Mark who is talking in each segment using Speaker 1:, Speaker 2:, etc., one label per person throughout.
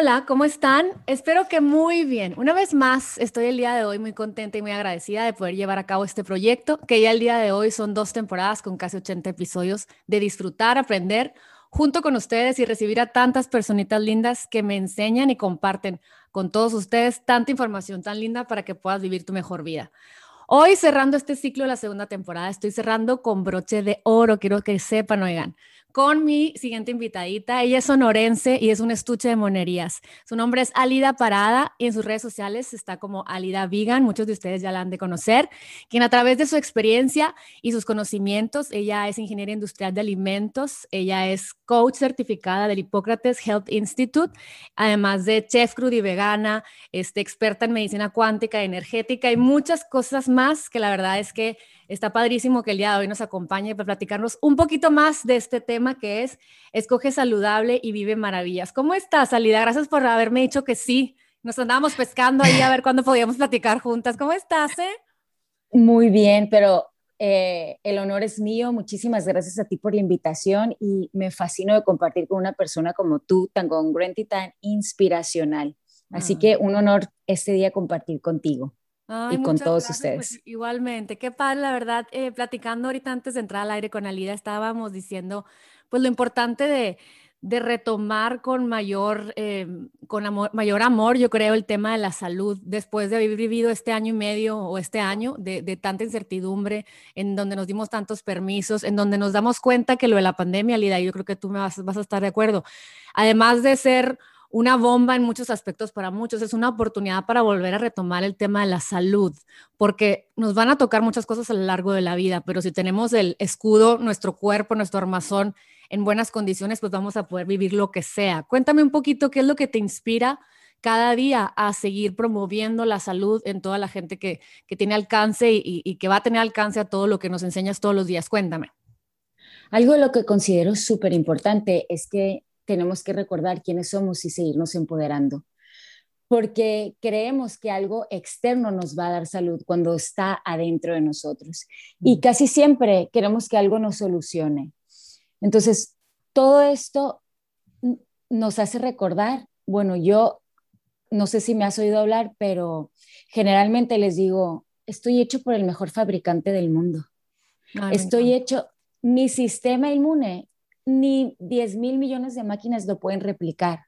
Speaker 1: Hola, ¿cómo están? Espero que muy bien. Una vez más, estoy el día de hoy muy contenta y muy agradecida de poder llevar a cabo este proyecto, que ya el día de hoy son dos temporadas con casi 80 episodios de disfrutar, aprender junto con ustedes y recibir a tantas personitas lindas que me enseñan y comparten con todos ustedes tanta información tan linda para que puedas vivir tu mejor vida. Hoy cerrando este ciclo de la segunda temporada, estoy cerrando con broche de oro, quiero que sepan, oigan con mi siguiente invitadita. Ella es sonorense y es un estuche de monerías. Su nombre es Alida Parada y en sus redes sociales está como Alida Vegan. Muchos de ustedes ya la han de conocer. Quien a través de su experiencia y sus conocimientos, ella es ingeniera industrial de alimentos, ella es coach certificada del Hipócrates Health Institute, además de chef crudo vegana, este, experta en medicina cuántica, energética y muchas cosas más que la verdad es que Está padrísimo que el día de hoy nos acompañe para platicarnos un poquito más de este tema que es Escoge saludable y vive maravillas. ¿Cómo estás, Salida? Gracias por haberme dicho que sí. Nos andábamos pescando ahí a ver cuándo podíamos platicar juntas. ¿Cómo estás, eh?
Speaker 2: Muy bien, pero eh, el honor es mío. Muchísimas gracias a ti por la invitación y me fascino de compartir con una persona como tú, tan congruente y tan inspiracional. Así ah. que un honor este día compartir contigo y con todos pues, ustedes.
Speaker 1: igualmente, qué padre, la verdad, eh, platicando ahorita antes de entrar al aire con Alida, estábamos diciendo, pues lo importante de, de retomar con mayor, eh, con amor, mayor amor, yo creo, el tema de la salud, después de haber vivido este año y medio o este año de, de, tanta incertidumbre, en donde nos dimos tantos permisos, en donde nos damos cuenta que lo de la pandemia, Alida, yo creo que tú me vas, vas a estar de acuerdo, además de ser una bomba en muchos aspectos para muchos, es una oportunidad para volver a retomar el tema de la salud, porque nos van a tocar muchas cosas a lo largo de la vida, pero si tenemos el escudo, nuestro cuerpo, nuestro armazón en buenas condiciones, pues vamos a poder vivir lo que sea. Cuéntame un poquito qué es lo que te inspira cada día a seguir promoviendo la salud en toda la gente que, tiene alcance y, y que va a tener alcance a todo lo que nos enseñas todos los días. Cuéntame.
Speaker 2: Algo de lo que considero súper importante es que tenemos que recordar quiénes somos y seguirnos empoderando. Porque creemos que algo externo nos va a dar salud cuando está adentro de nosotros. Y casi siempre queremos que algo nos solucione. Entonces, todo esto nos hace recordar, bueno, yo no sé si me has oído hablar, pero generalmente les digo, estoy hecho por el mejor fabricante del mundo. estoy hecho, mi sistema inmune ni 10 mil millones de máquinas lo pueden replicar.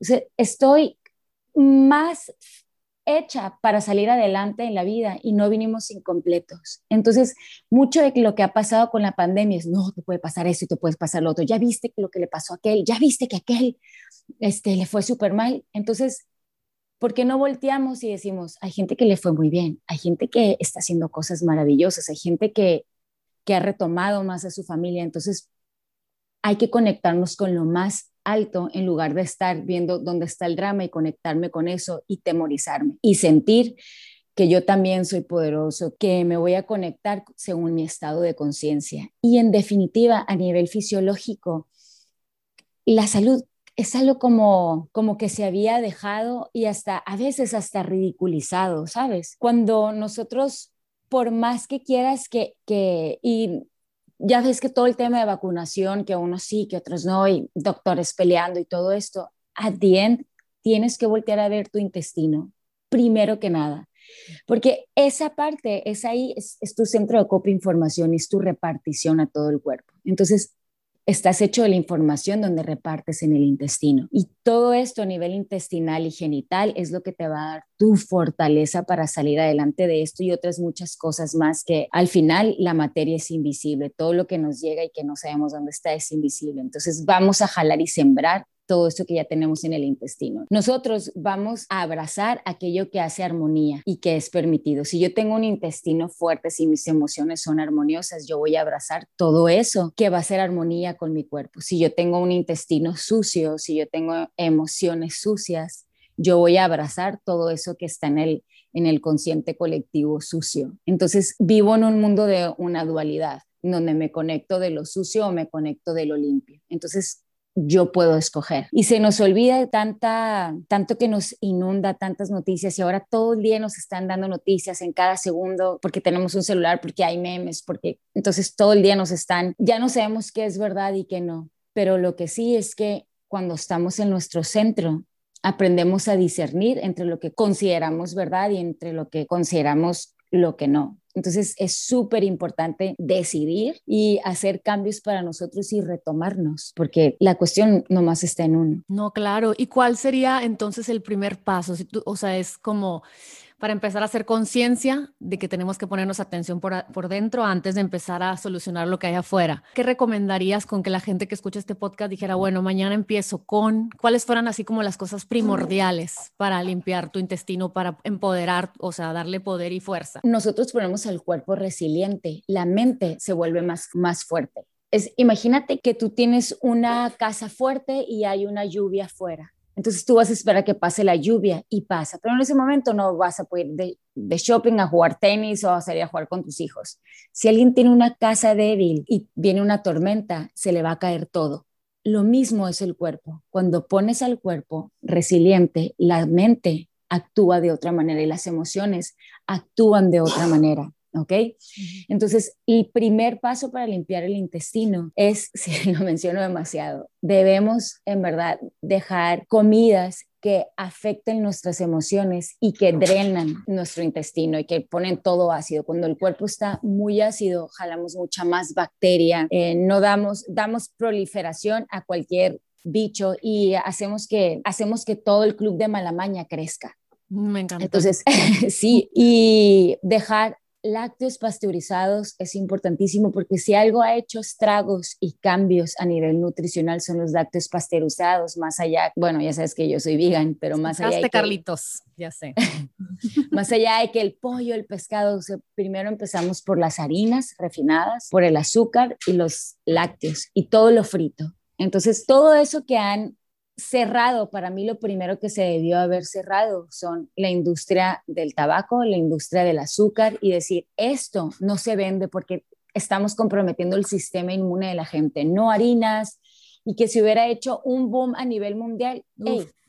Speaker 2: O sea, estoy más hecha para salir adelante en la vida y no vinimos incompletos. Entonces, mucho de lo que ha pasado con la pandemia es, no, te puede pasar eso y te puedes pasar lo otro. Ya viste lo que le pasó a aquel, ya viste que aquel este, le fue súper mal. Entonces, ¿por qué no volteamos y decimos, hay gente que le fue muy bien, hay gente que está haciendo cosas maravillosas, hay gente que, que ha retomado más a su familia? Entonces, hay que conectarnos con lo más alto en lugar de estar viendo dónde está el drama y conectarme con eso y temorizarme y sentir que yo también soy poderoso, que me voy a conectar según mi estado de conciencia. Y en definitiva, a nivel fisiológico, la salud es algo como, como que se había dejado y hasta a veces hasta ridiculizado, ¿sabes? Cuando nosotros, por más que quieras que, que y ya ves que todo el tema de vacunación, que unos sí, que otros no, y doctores peleando y todo esto, at the end tienes que voltear a ver tu intestino, primero que nada. Porque esa parte, es ahí, es, es tu centro de copia información, es tu repartición a todo el cuerpo. Entonces, estás hecho de la información donde repartes en el intestino. Y todo esto a nivel intestinal y genital es lo que te va a dar tu fortaleza para salir adelante de esto y otras muchas cosas más que al final la materia es invisible. Todo lo que nos llega y que no sabemos dónde está es invisible. Entonces vamos a jalar y sembrar todo esto que ya tenemos en el intestino. Nosotros vamos a abrazar aquello que hace armonía y que es permitido. Si yo tengo un intestino fuerte, si mis emociones son armoniosas, yo voy a abrazar todo eso que va a ser armonía con mi cuerpo. Si yo tengo un intestino sucio, si yo tengo emociones sucias, yo voy a abrazar todo eso que está en el, en el consciente colectivo sucio. Entonces vivo en un mundo de una dualidad donde me conecto de lo sucio o me conecto de lo limpio. Entonces, yo puedo escoger. Y se nos olvida tanta, tanto que nos inunda tantas noticias y ahora todo el día nos están dando noticias en cada segundo porque tenemos un celular, porque hay memes, porque entonces todo el día nos están, ya no sabemos qué es verdad y qué no, pero lo que sí es que cuando estamos en nuestro centro aprendemos a discernir entre lo que consideramos verdad y entre lo que consideramos lo que no. Entonces es súper importante decidir y hacer cambios para nosotros y retomarnos, porque la cuestión nomás está en uno.
Speaker 1: No, claro. ¿Y cuál sería entonces el primer paso? Si tú, o sea, es como para empezar a hacer conciencia de que tenemos que ponernos atención por, dentro antes de empezar a solucionar lo que hay afuera. ¿Qué recomendarías con que la gente que escucha este podcast dijera, bueno, mañana empiezo con, cuáles fueran así como las cosas primordiales para limpiar tu intestino, para empoderar, o sea, darle poder y fuerza?
Speaker 2: Nosotros ponemos al cuerpo resiliente, la mente se vuelve más, más fuerte. Es, imagínate que tú tienes una casa fuerte y hay una lluvia afuera entonces tú vas a esperar que pase la lluvia y pasa, pero en ese momento no vas a poder de, de shopping a jugar tenis o a salir a jugar con tus hijos. Si alguien tiene una casa débil y viene una tormenta, se le va a caer todo. Lo mismo es el cuerpo. Cuando pones al cuerpo resiliente, la mente actúa de otra manera y las emociones actúan de otra manera. ¿Ok? Entonces, el primer paso para limpiar el intestino es, si lo menciono demasiado, debemos en verdad dejar comidas que afecten nuestras emociones y que drenan nuestro intestino y que ponen todo ácido. Cuando el cuerpo está muy ácido, jalamos mucha más bacteria, eh, no damos, damos proliferación a cualquier bicho y hacemos que, hacemos que todo el club de malamaña crezca.
Speaker 1: Me encanta.
Speaker 2: Entonces, sí, y dejar lácteos pasteurizados es importantísimo porque si algo ha hecho estragos y cambios a nivel nutricional son los lácteos pasteurizados, más allá, bueno, ya sabes que yo soy vegan, pero más allá
Speaker 1: de Carlitos, ya sé.
Speaker 2: más allá de que el pollo, el pescado, primero empezamos por las harinas refinadas, por el azúcar y los lácteos y todo lo frito. Entonces, todo eso que han cerrado, para mí lo primero que se debió haber cerrado son la industria del tabaco, la industria del azúcar y decir, esto no se vende porque estamos comprometiendo el sistema inmune de la gente, no harinas, y que si hubiera hecho un boom a nivel mundial,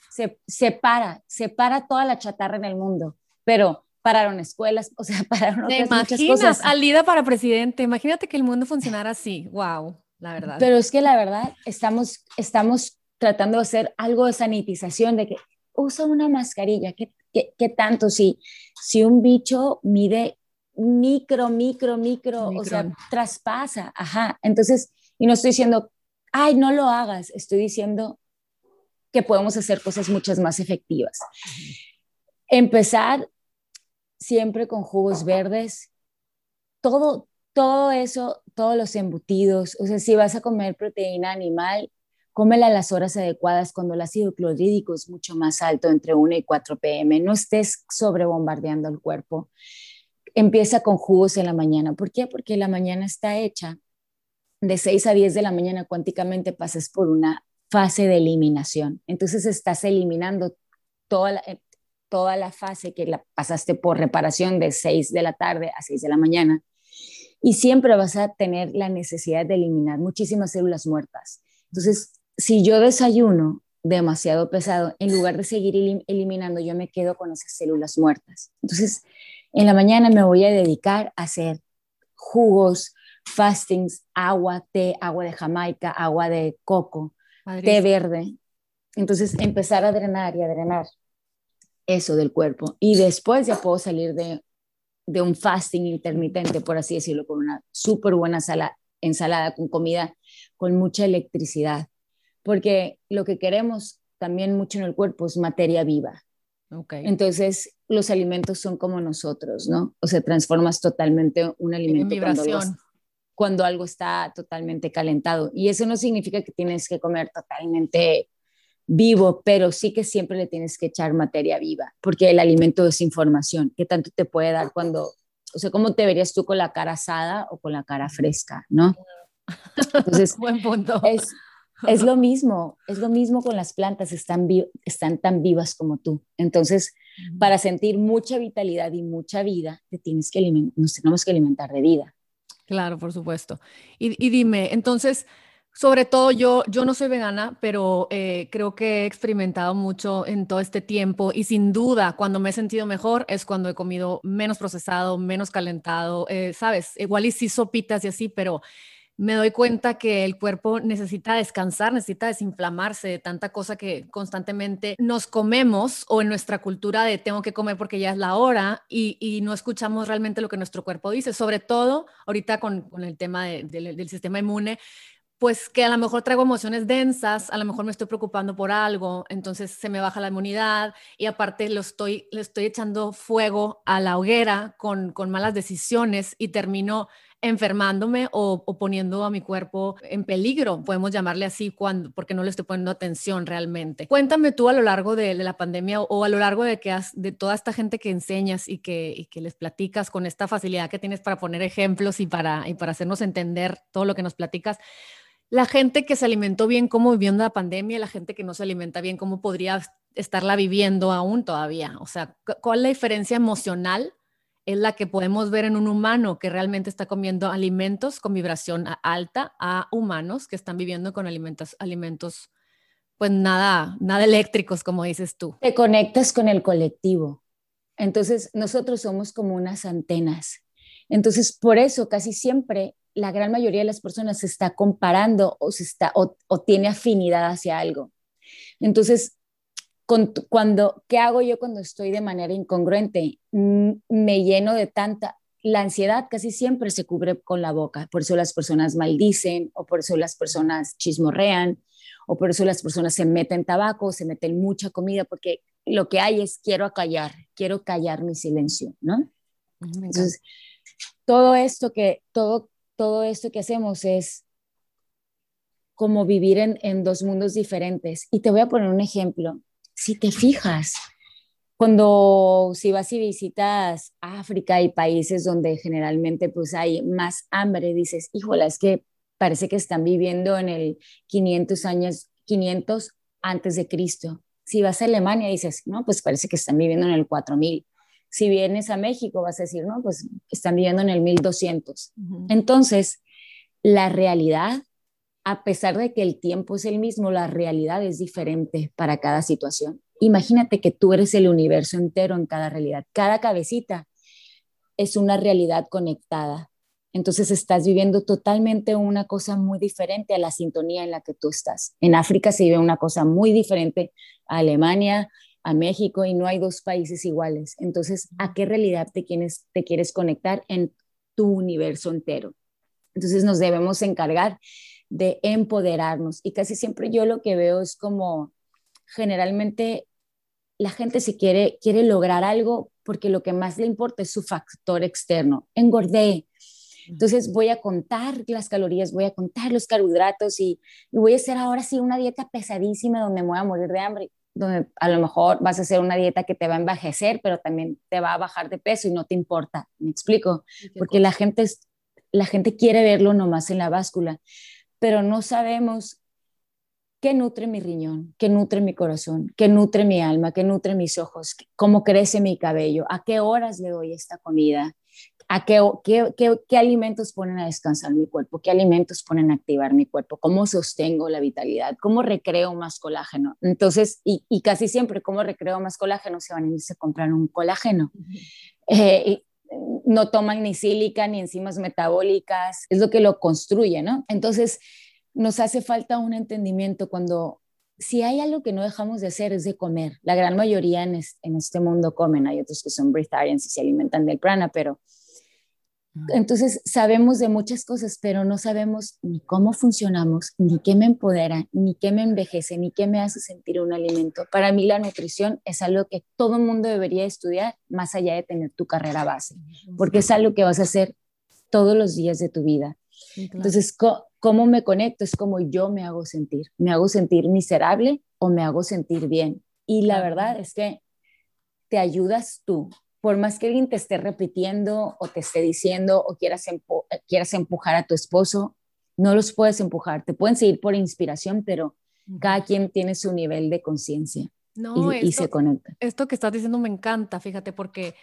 Speaker 2: se, se para, se para toda la chatarra en el mundo, pero pararon escuelas, o sea, pararon otras muchas cosas.
Speaker 1: Alida para presidente, imagínate que el mundo funcionara así, wow, la verdad.
Speaker 2: Pero es que la verdad, estamos, estamos tratando de hacer algo de sanitización, de que usa una mascarilla, ¿qué, qué, tanto? Si, si un bicho mide micro, micro, micro, o sea, traspasa, ajá. Entonces, y no estoy diciendo, ay, no lo hagas, estoy diciendo que podemos hacer cosas muchas más efectivas. Empezar siempre con jugos verdes, todo, todo eso, todos los embutidos, o sea, si vas a comer proteína animal, cómela a las horas adecuadas cuando el ácido clorhídrico es mucho más alto, entre 1 y 4 pm. No estés sobrebombardeando el cuerpo. Empieza con jugos en la mañana. ¿Por qué? Porque la mañana está hecha de 6 a 10 de la mañana cuánticamente pasas por una fase de eliminación. Entonces estás eliminando toda la, eh, toda la fase que la pasaste por reparación de 6 de la tarde a 6 de la mañana. Y siempre vas a tener la necesidad de eliminar muchísimas células muertas. Entonces, si yo desayuno demasiado pesado, en lugar de seguir eliminando, yo me quedo con esas células muertas. Entonces, en la mañana me voy a dedicar a hacer jugos, fastings, agua, té, agua de Jamaica, agua de coco, té verde. Entonces, empezar a drenar y a drenar eso del cuerpo. Y después ya puedo salir de, de un fasting intermitente, por así decirlo, con una súper buena sala, ensalada con comida con mucha electricidad porque lo que queremos también mucho en el cuerpo es materia viva. Okay. Entonces, los alimentos son como nosotros, ¿no? O sea, transformas totalmente un alimento cuando algo, cuando algo está totalmente calentado. Y eso no significa que tienes que comer totalmente vivo, pero sí que siempre le tienes que echar materia viva, porque el alimento es información. ¿Qué tanto te puede dar cuando, o sea, cómo te verías tú con la cara asada o con la cara fresca, ¿no?
Speaker 1: Entonces, buen punto.
Speaker 2: Es, es lo mismo, es lo mismo con las plantas, están, están tan vivas como tú. Entonces, para sentir mucha vitalidad y mucha vida, te tienes que nos tenemos que alimentar de vida.
Speaker 1: Claro, por supuesto. Y, dime, entonces, sobre todo yo, yo no soy vegana, pero eh, creo que he experimentado mucho en todo este tiempo y sin duda cuando me he sentido mejor es cuando he comido menos procesado, menos calentado, eh, sabes, igual y sí sopitas y así, pero me doy cuenta que el cuerpo necesita descansar, necesita desinflamarse de tanta cosa que constantemente nos comemos o en nuestra cultura de tengo que comer porque ya es la hora y, no escuchamos realmente lo que nuestro cuerpo dice, sobre todo ahorita con, el tema del sistema inmune pues que a lo mejor traigo emociones densas, a lo mejor me estoy preocupando por algo, entonces se me baja la inmunidad y aparte lo estoy, le estoy echando fuego a la hoguera con, con malas decisiones y termino enfermándome o, poniendo a mi cuerpo en peligro, podemos llamarle así, cuando, porque no le estoy poniendo atención realmente. Cuéntame tú a lo largo de, la pandemia o, a lo largo de, que has, de toda esta gente que enseñas y que, y que les platicas con esta facilidad que tienes para poner ejemplos y para, y para hacernos entender todo lo que nos platicas la gente que se alimentó bien, cómo vivió la pandemia, la gente que no se alimenta bien, cómo podría estarla viviendo aún todavía. O sea, ¿cuál es la diferencia emocional? Es la que podemos ver en un humano que realmente está comiendo alimentos con vibración alta a humanos que están viviendo con alimentos, alimentos pues nada, nada eléctricos, como dices tú.
Speaker 2: Te conectas con el colectivo. Entonces, nosotros somos como unas antenas. Entonces, por eso casi siempre la gran mayoría de las personas se está comparando o, se está, o, tiene afinidad hacia algo. Entonces, cuando, ¿qué hago yo cuando estoy de manera incongruente? Me lleno de tanta, la ansiedad casi siempre se cubre con la boca, por eso las personas maldicen o por eso las personas chismorrean o por eso las personas se meten tabaco, se meten mucha comida, porque lo que hay es quiero callar, quiero callar mi silencio, ¿no? Entonces, todo esto que, todo, todo esto que hacemos es como vivir en, dos mundos diferentes. Y te voy a poner un ejemplo. Si te fijas, cuando si vas y visitas África y países donde generalmente pues hay más hambre, dices, híjola, es que parece que están viviendo en el 500 años, 500 antes de Cristo. Si vas a Alemania dices, no, pues parece que están viviendo en el 4000. Si vienes a México, vas a decir, no, pues están viviendo en el 1200. Entonces, la realidad, a pesar de que el tiempo es el mismo, la realidad es diferente para cada situación. Imagínate que tú eres el universo entero en cada realidad. Cada cabecita es una realidad conectada. Entonces estás viviendo totalmente una cosa muy diferente a la sintonía en la que tú estás. En África se vive una cosa muy diferente a Alemania, a México y no hay dos países iguales. Entonces, ¿a qué realidad te quieres, te quieres conectar en tu universo entero? Entonces, nos debemos encargar de empoderarnos. Y casi siempre yo lo que veo es como generalmente la gente se quiere, quiere lograr algo porque lo que más le importa es su factor externo. Engordé. Entonces voy a contar las calorías, voy a contar los carbohidratos y, y voy a hacer ahora sí una dieta pesadísima donde me voy a morir de hambre donde a lo mejor vas a hacer una dieta que te va a envejecer, pero también te va a bajar de peso y no te importa. ¿Me explico? Porque la gente, la gente quiere verlo nomás en la báscula, pero no sabemos qué nutre mi riñón, qué nutre mi corazón, qué nutre mi alma, qué nutre mis ojos, cómo crece mi cabello, a qué horas le doy esta comida, a qué, qué, alimentos ponen a descansar mi cuerpo, qué alimentos ponen a activar mi cuerpo, cómo sostengo la vitalidad, cómo recreo más colágeno. Entonces, y, casi siempre, cómo recreo más colágeno, se van a irse a comprar un colágeno. Eh, no toman ni sílica ni enzimas metabólicas, es lo que lo construye, ¿no? Entonces, nos hace falta un entendimiento cuando si hay algo que no dejamos de hacer es de comer. La gran mayoría en, este mundo comen, hay otros que son breatharians y se alimentan del prana, pero entonces sabemos de muchas cosas, pero no sabemos ni cómo funcionamos, ni qué me empodera, ni qué me envejece, ni qué me hace sentir un alimento. Para mí la nutrición es algo que todo el mundo debería estudiar más allá de tener tu carrera base, porque es algo que vas a hacer todos los días de tu vida. Entonces, ¿cómo me conecto? Es como yo me hago sentir. ¿Me hago sentir miserable o me hago sentir bien? Y la verdad es que te ayudas tú por más que alguien te esté repitiendo o te esté diciendo o quieras, quieras empujar a tu esposo, no los puedes empujar. Te pueden seguir por inspiración, pero cada quien tiene su nivel de conciencia y, se conecta.
Speaker 1: Esto que estás diciendo me encanta, fíjate, porque,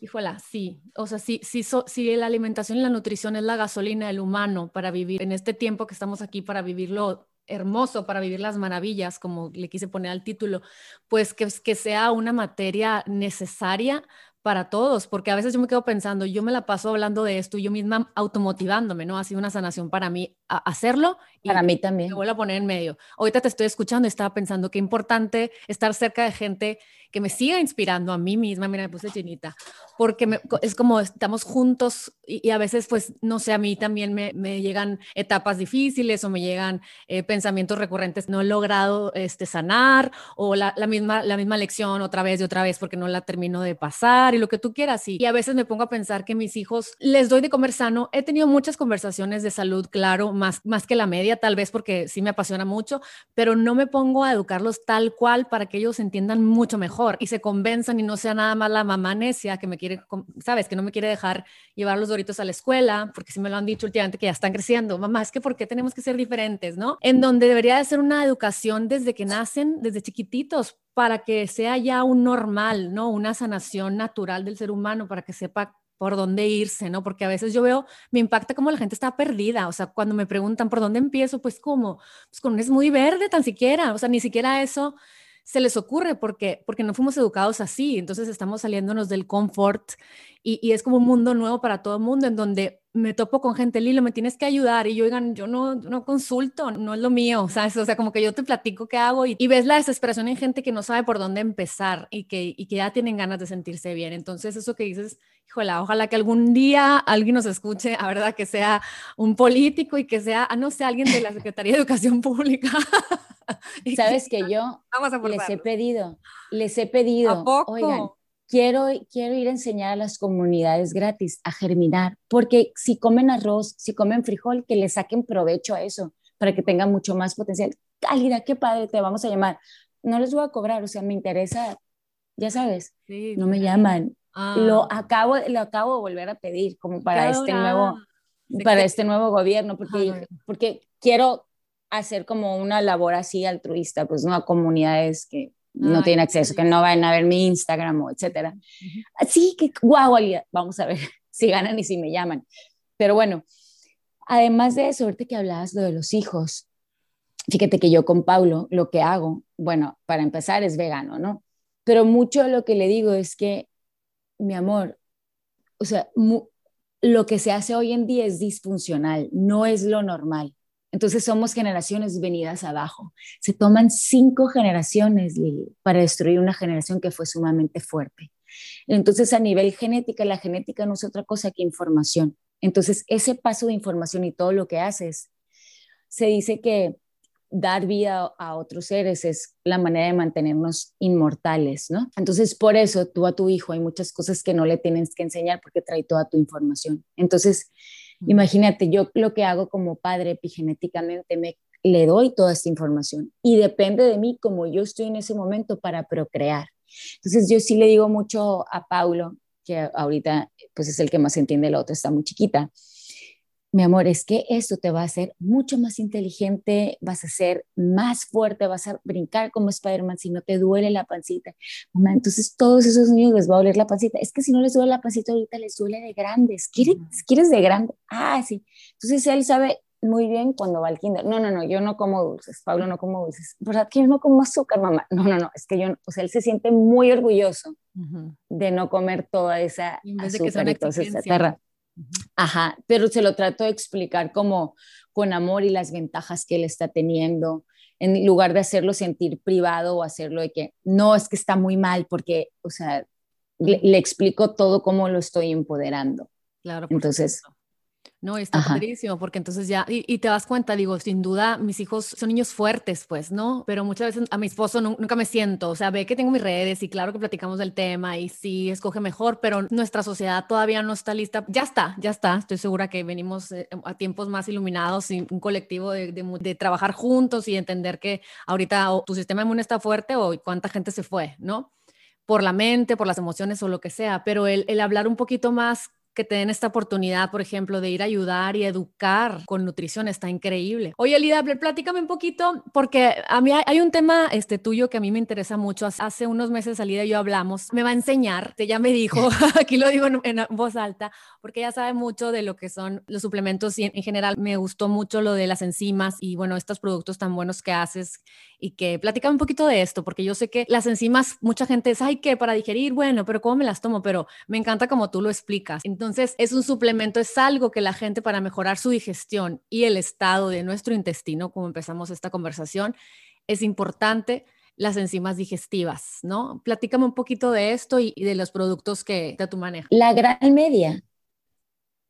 Speaker 1: híjola, sí, o sea, sí, sí, sí, la alimentación y la nutrición es la gasolina del humano para vivir en este tiempo que estamos aquí, para vivirlo hermoso para vivir las maravillas, como le quise poner al título, pues que, que sea una materia necesaria para todos, porque a veces yo me quedo pensando, yo me la paso hablando de esto yo misma automotivándome, ¿no? Ha sido una sanación para mí hacerlo.
Speaker 2: Y Para mí también.
Speaker 1: Me vuelvo a poner en medio. Ahorita te estoy escuchando y estaba pensando qué importante estar cerca de gente que me siga inspirando a mí misma, mira, me puse chinita, porque es como estamos juntos y, a veces, pues, no sé, a mí también me, me llegan etapas difíciles o me llegan eh, pensamientos recurrentes, no he logrado este, sanar o la, la, misma, la misma lección otra vez y otra vez porque no la termino de pasar y lo que tú quieras. Y, y a veces me pongo a pensar que mis hijos les doy de comer sano. He tenido muchas conversaciones de salud, claro, más, más que la media, tal vez porque sí me apasiona mucho, pero no me pongo a educarlos tal cual para que ellos entiendan mucho mejor y se convenzan y no sea nada más la mamá necia que me quiere, sabes, que no me quiere dejar llevar los doritos a la escuela, porque sí me lo han dicho últimamente que ya están creciendo. Mamá, es que ¿por qué tenemos que ser diferentes, no? En donde debería de ser una educación desde que nacen, desde chiquititos, para que sea ya un normal, ¿no? Una sanación natural del ser humano, para que sepa por dónde irse, ¿no? Porque a veces yo veo, me impacta cómo la gente está perdida, o sea, cuando me preguntan por dónde empiezo, pues como, pues con un es muy verde tan siquiera, o sea, ni siquiera eso se les ocurre porque, porque no fuimos educados así. Entonces estamos saliéndonos del confort y, y es como un mundo nuevo para todo el mundo en donde me topo con gente, Lilo, me tienes que ayudar. Y yo, oigan, yo no, no consulto, no es lo mío, ¿sabes? O sea, como que yo te platico qué hago y, y ves la desesperación en gente que no sabe por dónde empezar y que, y que ya tienen ganas de sentirse bien. Entonces, eso que dices, híjole, ojalá que algún día alguien nos escuche, a verdad, que sea un político y que sea, ah, no sé, alguien de la Secretaría de Educación Pública.
Speaker 2: Sabes que yo les he pedido, les he pedido, oigan, quiero, quiero ir a enseñar a las comunidades gratis a germinar, porque si comen arroz, si comen frijol, que le saquen provecho a eso para que tengan mucho más potencial. Calidad, qué padre, te vamos a llamar. No les voy a cobrar, o sea, me interesa, ya sabes, no me llaman. Lo, ah. acabo, lo acabo de volver a pedir como para este nuevo para este nuevo gobierno, porque, porque quiero, hacer como una labor así altruista, pues no a comunidades que no tienen acceso, que no van a ver mi Instagram o etcétera. Así que guau, vamos a ver si ganan y si me llaman. Pero bueno, además de eso, ahorita que hablabas lo de los hijos, fíjate que yo con Paulo lo que hago, bueno, para empezar es vegano, ¿no? Pero mucho lo que le digo es que, mi amor, o sea, lo que se hace hoy en día es disfuncional, no es lo normal. Entonces somos generaciones venidas abajo. Se toman cinco generaciones para destruir una generación que fue sumamente fuerte. Entonces a nivel genética, la genética no es otra cosa que información. Entonces ese paso de información y todo lo que haces, se dice que dar vida a otros seres es la manera de mantenernos inmortales, ¿no? Entonces, por eso tú a tu hijo hay muchas cosas que no le tienes que enseñar porque trae toda tu información. Entonces, Imagínate, yo lo que hago como padre epigenéticamente, me, le doy toda esta información y depende de mí como yo estoy en ese momento para procrear. Entonces yo sí le digo mucho a Paulo, que ahorita pues es el que más entiende, la otra está muy chiquita, mi amor, es que esto te va a hacer mucho más inteligente, vas a ser más fuerte, vas a brincar como Spider-Man si no te duele la pancita. Mamá, entonces todos esos niños les va a doler la pancita. Es que si no les duele la pancita ahorita les duele de grandes. ¿Quieres, ¿quieres de grande? Ah, sí. Entonces él sabe muy bien cuando va al kinder. No, no, no, yo no como dulces. Pablo no como dulces. ¿Verdad que yo no como azúcar, mamá? No, no, no, es que yo, o sea, él se siente muy orgulloso de no comer toda esa azúcar y toda esa terra. Ajá, pero se lo trato de explicar como con amor y las ventajas que él está teniendo, en lugar de hacerlo sentir privado o hacerlo de que no, es que está muy mal, porque, o sea, le, explico todo cómo lo estoy empoderando.
Speaker 1: Claro.
Speaker 2: Entonces,
Speaker 1: no, está padrísimo, porque entonces ya, y, te das cuenta, digo, sin duda, mis hijos son niños fuertes, pues, ¿no? Pero muchas veces a mi esposo nunca me siento, o sea, ve que tengo mis redes y claro que platicamos del tema y sí, escoge mejor, pero nuestra sociedad todavía no está lista. Ya está, ya está, estoy segura que venimos eh, a tiempos más iluminados y un colectivo de, de, trabajar juntos y entender que ahorita tu sistema inmune está fuerte o cuánta gente se fue, ¿no? por la mente, por las emociones o lo que sea, pero el, el hablar un poquito más que te den esta oportunidad, por ejemplo, de ir a ayudar y educar con nutrición, está increíble. Oye, Lida, platícame un poquito, porque a mí hay un tema este, tuyo que a mí me interesa mucho. Hace unos meses Lida y yo hablamos, me va a enseñar, ya me dijo, aquí lo digo en, voz alta, porque ella sabe mucho de lo que son los suplementos y en, general me gustó mucho lo de las enzimas y bueno, estos productos tan buenos que haces y que platícame un poquito de esto, porque yo sé que las enzimas, mucha gente es, ay, que para digerir, bueno, pero ¿cómo me las tomo? Pero me encanta como tú lo explicas. Entonces, Entonces, es un suplemento, es algo que la gente para mejorar su digestión y el estado de nuestro intestino, como empezamos esta conversación, es importante las enzimas digestivas, ¿no? Platícame un poquito de esto y, de los productos que tú manejas.
Speaker 2: La gran media,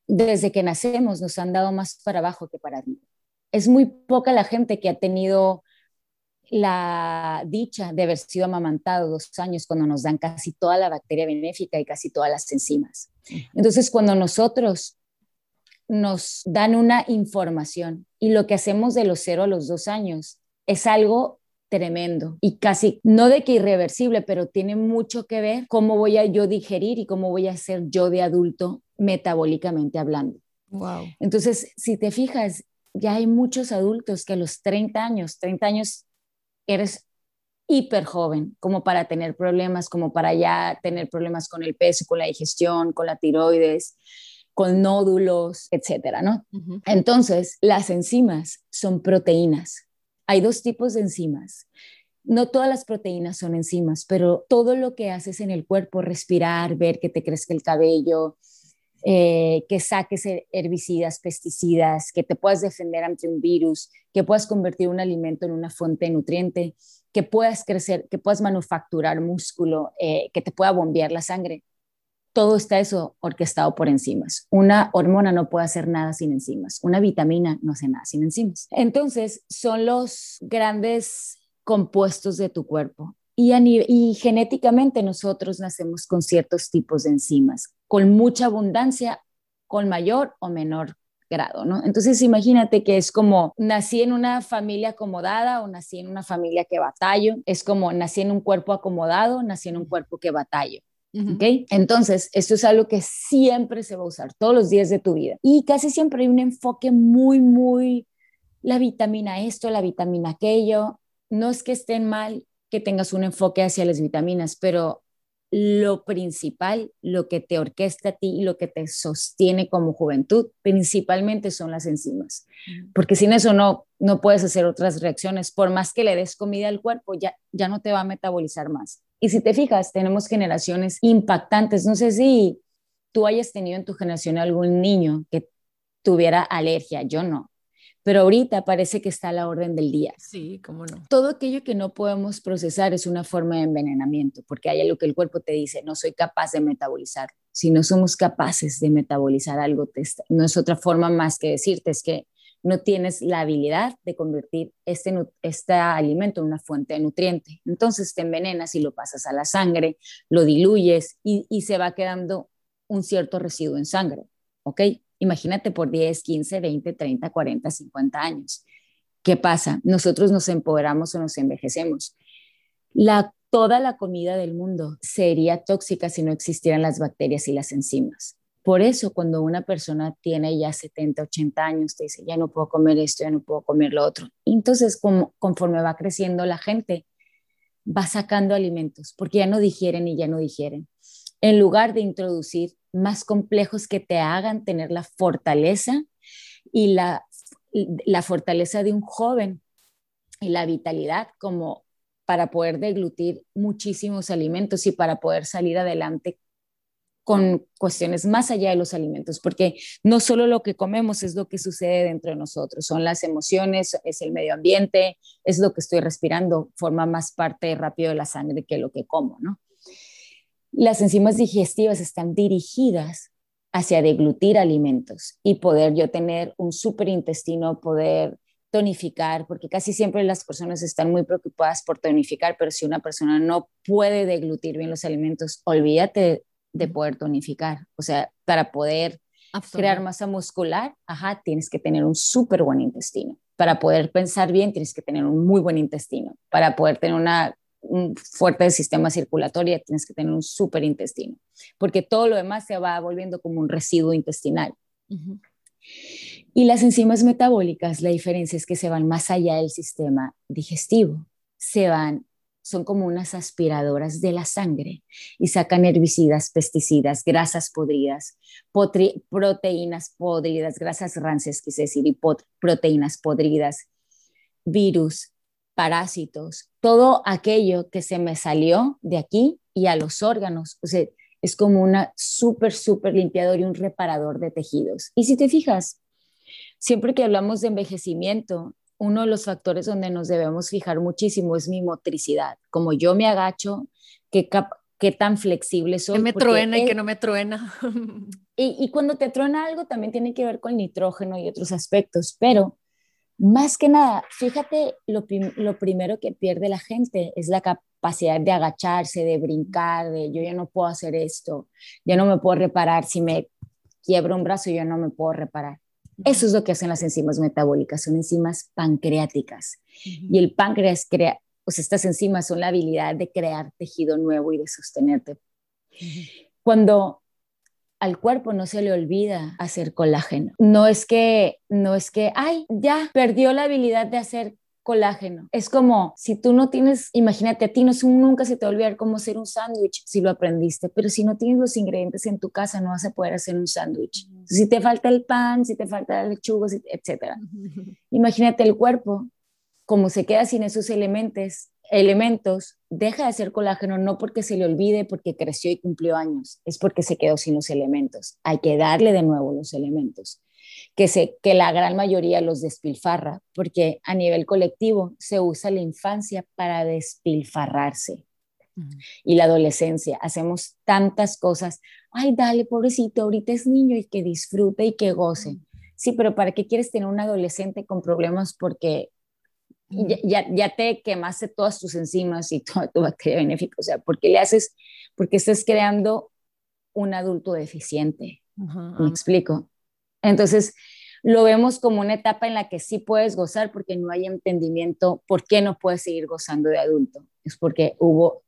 Speaker 2: desde que nacemos, nos han dado más para abajo que para arriba. Es muy poca la gente que ha tenido la dicha de haber sido amamantado dos años cuando nos dan casi toda la bacteria benéfica y casi todas las enzimas. Entonces, cuando nosotros nos dan una información y lo que hacemos de los cero a los dos años es algo tremendo y casi no de que irreversible, pero tiene mucho que ver cómo voy a yo digerir y cómo voy a ser yo de adulto metabólicamente hablando.
Speaker 1: Wow.
Speaker 2: Entonces, si te fijas, ya hay muchos adultos que a los 30 años, 30 años eres hiper joven, como para tener problemas, como para ya tener problemas con el peso, con la digestión, con la tiroides, con nódulos, etcétera, ¿no? Entonces, las enzimas son proteínas. Hay dos tipos de enzimas. No todas las proteínas son enzimas, pero todo lo que haces en el cuerpo, respirar, ver que te crezca el cabello, eh, que saques herbicidas, pesticidas, que te puedas defender ante un virus, que puedas convertir un alimento en una fuente de nutriente, que puedas crecer, que puedas manufacturar músculo, eh, que te pueda bombear la sangre. Todo está eso orquestado por enzimas. Una hormona no puede hacer nada sin enzimas. Una vitamina no hace nada sin enzimas. Entonces, son los grandes compuestos de tu cuerpo. Y, genéticamente nosotros nacemos con ciertos tipos de enzimas, con mucha abundancia, con mayor o menor grado, ¿no? Entonces imagínate que es como nací en una familia acomodada o nací en una familia que batallo, es como nací en un cuerpo acomodado, nací en un cuerpo que batallo. Entonces, esto es algo que siempre se va a usar todos los días de tu vida. Y casi siempre hay un enfoque muy, muy, la vitamina esto, la vitamina aquello. No es que estén mal, que tengas un enfoque hacia las vitaminas, pero lo principal, lo que te orquesta a ti y lo que te sostiene como juventud, principalmente son las enzimas. Porque sin eso no, no puedes hacer otras reacciones. Por más que le des comida al cuerpo, ya, ya no te va a metabolizar más. Y si te fijas, tenemos generaciones impactantes. No sé si tú hayas tenido en tu generación algún niño que tuviera alergia, yo no pero ahorita parece que está a la orden del día.
Speaker 1: Sí, cómo no.
Speaker 2: Todo aquello que no podemos procesar es una forma de envenenamiento, porque hay algo que el cuerpo te dice, no soy capaz de metabolizar. Si no somos capaces de metabolizar algo, no es otra forma más que decirte, es que no tienes la habilidad de convertir este, este alimento en una fuente de nutriente. Entonces te envenenas y lo pasas a la sangre, lo diluyes y, y se va quedando un cierto residuo en sangre, ¿ok? Imagínate por 10, 15, 20, 30, 40, 50 años. ¿Qué pasa? Nosotros nos empoderamos o nos envejecemos. La, toda la comida del mundo sería tóxica si no existieran las bacterias y las enzimas. Por eso cuando una persona tiene ya 70, 80 años, te dice, ya no puedo comer esto, ya no puedo comer lo otro. Entonces, conforme va creciendo la gente, va sacando alimentos, porque ya no digieren y ya no digieren. En lugar de introducir más complejos que te hagan tener la fortaleza y la, la fortaleza de un joven y la vitalidad como para poder deglutir muchísimos alimentos y para poder salir adelante con cuestiones más allá de los alimentos, porque no solo lo que comemos es lo que sucede dentro de nosotros, son las emociones, es el medio ambiente, es lo que estoy respirando, forma más parte rápido de la sangre que lo que como, ¿no? Las enzimas digestivas están dirigidas hacia deglutir alimentos y poder yo tener un superintestino, poder tonificar, porque casi siempre las personas están muy preocupadas por tonificar, pero si una persona no puede deglutir bien los alimentos, olvídate de poder tonificar. O sea, para poder crear masa muscular, ajá, tienes que tener un súper buen intestino. Para poder pensar bien, tienes que tener un muy buen intestino. Para poder tener una un fuerte sistema circulatorio, tienes que tener un súper intestino, porque todo lo demás se va volviendo como un residuo intestinal. Y las enzimas metabólicas, la diferencia es que se van más allá del sistema digestivo, se van, son como unas aspiradoras de la sangre y sacan herbicidas, pesticidas, grasas podridas, proteínas podridas, grasas rancias, quise decir, y proteínas podridas, virus, parásitos, todo aquello que se me salió de aquí y a los órganos. O sea, es como una súper, súper limpiador y un reparador de tejidos. Y si te fijas, siempre que hablamos de envejecimiento, uno de los factores donde nos debemos fijar muchísimo es mi motricidad. Como yo me agacho, qué, qué tan flexible soy.
Speaker 1: Que me truena y que no me truena.
Speaker 2: Y, y, cuando te truena algo también tiene que ver con nitrógeno y otros aspectos, pero más que nada, fíjate, lo, lo primero que pierde la gente es la capacidad de agacharse, de brincar, de yo ya no puedo hacer esto, ya no me puedo reparar, si me quiebro un brazo yo no me puedo reparar. Eso es lo que hacen las enzimas metabólicas, son enzimas pancreáticas. Y el páncreas crea, sea, estas enzimas son la habilidad de crear tejido nuevo y de sostenerte. Cuando al cuerpo no se le olvida hacer colágeno. No es que, no es que, ay, ya perdió la habilidad de hacer colágeno. Es como si tú no tienes, imagínate a ti, no, nunca se te va a olvidar cómo hacer un sándwich si lo aprendiste, pero si no tienes los ingredientes en tu casa no vas a poder hacer un sándwich. Si te falta el pan, si te falta la lechuga, etcétera. Imagínate el cuerpo, como se queda sin esos elementos, elementos, deja de ser colágeno no porque se le olvide, porque creció y cumplió años, es porque se quedó sin los elementos. Hay que darle de nuevo los elementos, que, se, que la gran mayoría los despilfarra, porque a nivel colectivo se usa la infancia para despilfarrarse. Y la adolescencia, hacemos tantas cosas. Ay, dale, pobrecito, ahorita es niño y que disfrute y que goce. Sí, pero ¿para qué quieres tener un adolescente con problemas porque ya, ya, te quemaste todas tus enzimas y toda tu bacteria benéfica. O sea, ¿por qué le haces? Porque estás creando un adulto deficiente. ¿Me explico? Entonces, lo vemos como una etapa en la que sí puedes gozar porque no hay entendimiento por qué no puedes seguir gozando de adulto. Es porque hubo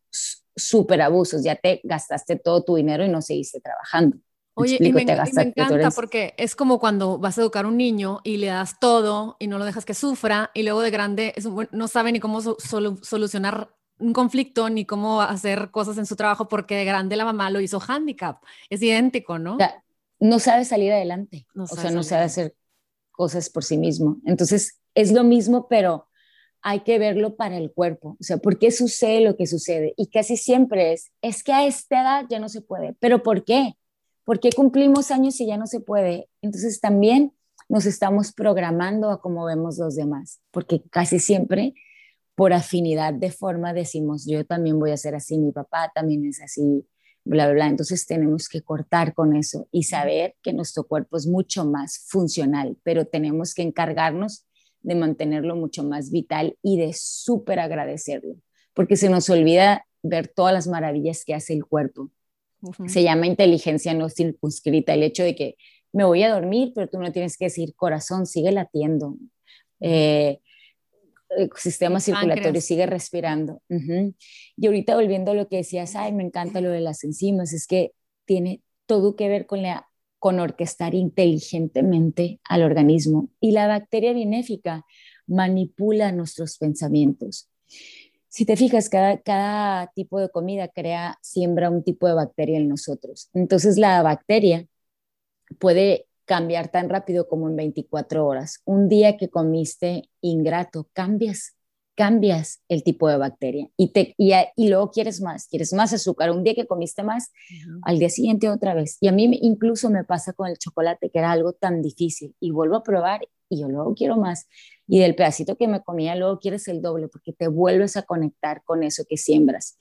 Speaker 2: súper abusos, ya te gastaste todo tu dinero y no seguiste trabajando.
Speaker 1: Oye, y me, encanta porque es como cuando vas a educar a un niño y le das todo y no lo dejas que sufra y luego de grande no sabe ni cómo solucionar un conflicto ni cómo hacer cosas en su trabajo porque de grande la mamá lo hizo handicap. Es idéntico, ¿no?
Speaker 2: no sabe salir adelante, o sea, no sabe hacer cosas por sí mismo. Entonces, es lo mismo, pero hay que verlo para el cuerpo, o sea, ¿por qué sucede lo que sucede? Y casi siempre es, es que a esta edad ya no se puede, pero ¿por qué? ¿Por qué cumplimos años y ya no se puede? Entonces también nos estamos programando a cómo vemos los demás, porque casi siempre por afinidad de forma decimos, yo también voy a ser así, mi papá también es así, bla, bla, Entonces tenemos que cortar con eso y saber que nuestro cuerpo es mucho más funcional, pero tenemos que encargarnos de mantenerlo mucho más vital y de súper agradecerlo, porque se nos olvida ver todas las maravillas que hace el cuerpo. Se llama inteligencia no circunscrita, el hecho de que me voy a dormir, pero tú no tienes que decir, corazón, sigue latiendo. Eh, el sistema circulatorio sigue respirando. Y ahorita volviendo a lo que decías, ay, me encanta lo de las enzimas, es que tiene todo que ver con, la, con orquestar inteligentemente al organismo. Y la bacteria benéfica manipula nuestros pensamientos. Si te fijas, cada, tipo de comida crea, siembra un tipo de bacteria en nosotros. Entonces la bacteria puede cambiar tan rápido como en 24 horas. Un día que comiste ingrato, cambias, cambias el tipo de bacteria y, te, y, y luego quieres más, quieres más azúcar. Un día que comiste más, al día siguiente otra vez. Y a mí incluso me pasa con el chocolate, que era algo tan difícil, y vuelvo a probar y yo luego quiero más y del pedacito que me comía luego quieres el doble porque te vuelves a conectar con eso que siembras.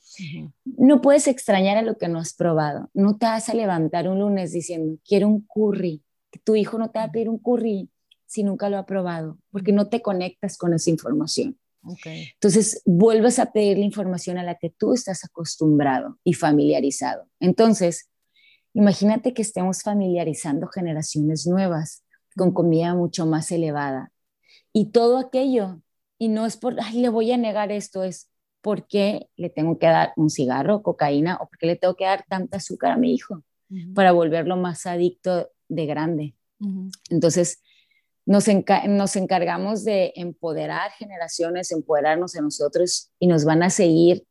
Speaker 2: No puedes extrañar a lo que no has probado. No te vas a levantar un lunes diciendo, quiero un curry. Tu hijo no te va a pedir un curry si nunca lo ha probado porque no te conectas con esa información. Entonces, vuelves a pedir la información a la que tú estás acostumbrado y familiarizado. Entonces, imagínate que estemos familiarizando generaciones nuevas con comida mucho más elevada, y todo aquello. Y no es por, ay, le voy a negar esto, es porque le tengo que dar un cigarro, cocaína, o porque le tengo que dar tanta azúcar a mi hijo para volverlo más adicto de grande. Entonces, nos, nos encargamos de empoderar generaciones, empoderarnos a nosotros y nos van a seguir,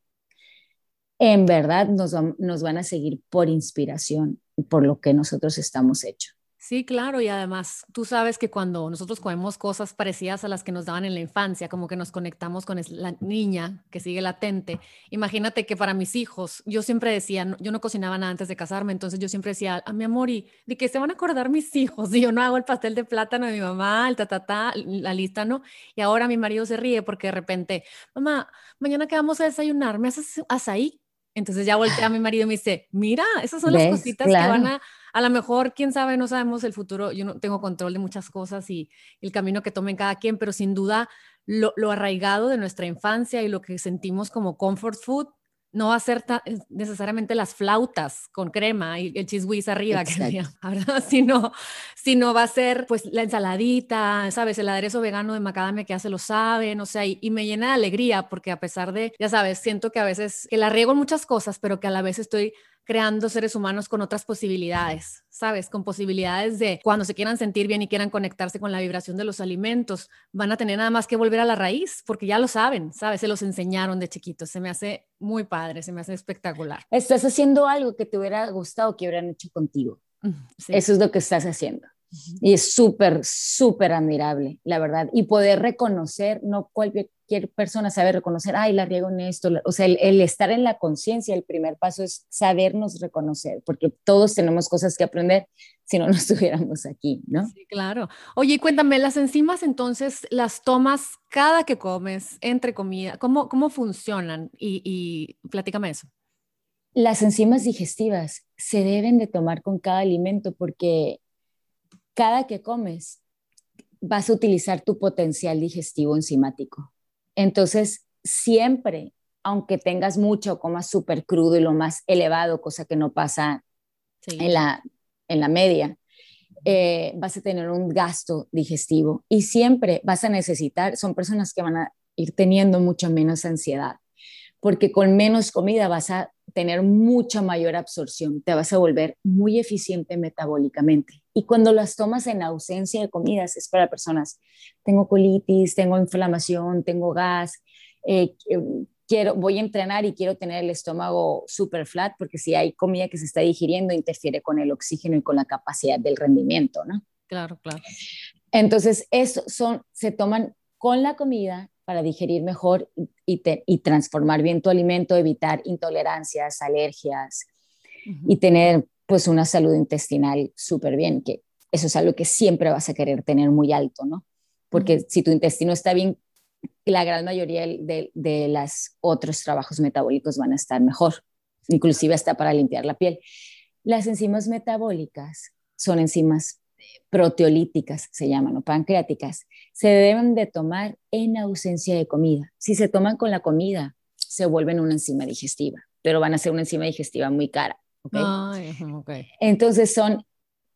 Speaker 2: en verdad, nos, nos van a seguir por inspiración, por lo que nosotros estamos hechos.
Speaker 1: Sí, claro, y además tú sabes que cuando nosotros comemos cosas parecidas a las que nos daban en la infancia, como que nos conectamos con la niña que sigue latente. Imagínate que para mis hijos, yo siempre decía, yo no cocinaba nada antes de casarme, entonces yo siempre decía, a mi amor, ¿y de qué se van a acordar mis hijos? Y yo no hago el pastel de plátano de mi mamá, el tatatá, la lista, ¿no? Y ahora mi marido se ríe porque de repente, mamá, mañana que vamos a desayunar, ¿me haces azaí? Entonces ya volteé a mi marido y me dice, mira, esas son las cositas que van a, a lo mejor, quién sabe, no sabemos el futuro, yo no tengo control de muchas cosas y el camino que tomen cada quien, pero sin duda lo, lo arraigado de nuestra infancia y lo que sentimos como comfort food no va a ser eh, necesariamente las flautas con crema y el cheese whiz arriba, que sino, sino va a ser pues la ensaladita, ¿sabes? El aderezo vegano de macadamia que ya se lo saben, o sea, y, y, me llena de alegría porque a pesar de, ya sabes, siento que a veces que la riego en muchas cosas, pero que a la vez estoy creando seres humanos con otras posibilidades, ¿sabes? Con posibilidades de cuando se quieran sentir bien y quieran conectarse con la vibración de los alimentos, van a tener nada más que volver a la raíz, porque ya lo saben, ¿sabes? Se los enseñaron de chiquitos. Se me hace muy padre, se me hace espectacular.
Speaker 2: Estás haciendo algo que te hubiera gustado que hubieran hecho contigo. Eso es lo que estás haciendo. Y es súper, súper admirable, la verdad. Y poder reconocer, no cualquier persona sabe reconocer, ay, la riego en esto. O sea, el, estar en la conciencia, el primer paso es sabernos reconocer, porque todos tenemos cosas que aprender si no, no estuviéramos aquí, ¿no?
Speaker 1: Sí, claro. Oye, cuéntame, las enzimas entonces las tomas cada que comes, entre comida, ¿cómo, cómo funcionan? Y, y platícame eso.
Speaker 2: Las enzimas digestivas se deben de tomar con cada alimento porque cada que comes vas a utilizar tu potencial digestivo enzimático. Entonces, siempre, aunque tengas mucho, o comas súper crudo y lo más elevado, cosa que no pasa en, la, en la media, eh, vas a tener un gasto digestivo y siempre vas a necesitar, son personas que van a ir teniendo mucha menos ansiedad, porque con menos comida vas a tener mucha mayor absorción, te vas a volver muy eficiente metabólicamente. Y cuando las tomas en ausencia de comidas es para personas, tengo colitis, tengo inflamación, tengo gas, eh, quiero, voy a entrenar y quiero tener el estómago super flat porque si hay comida que se está digiriendo interfiere con el oxígeno y con la capacidad del rendimiento, ¿no?
Speaker 1: Claro, claro.
Speaker 2: Entonces, eso son, se toman con la comida para digerir mejor y, y transformar bien tu alimento, evitar intolerancias, alergias y tener pues una salud intestinal súper bien, que eso es algo que siempre vas a querer tener muy alto, ¿no? Porque si tu intestino está bien, la gran mayoría de, de los otros trabajos metabólicos van a estar mejor, inclusive hasta para limpiar la piel. Las enzimas metabólicas son enzimas proteolíticas, se llaman, o pancreáticas, se deben de tomar en ausencia de comida. Si se toman con la comida, se vuelven una enzima digestiva, pero van a ser una enzima digestiva muy cara. Entonces son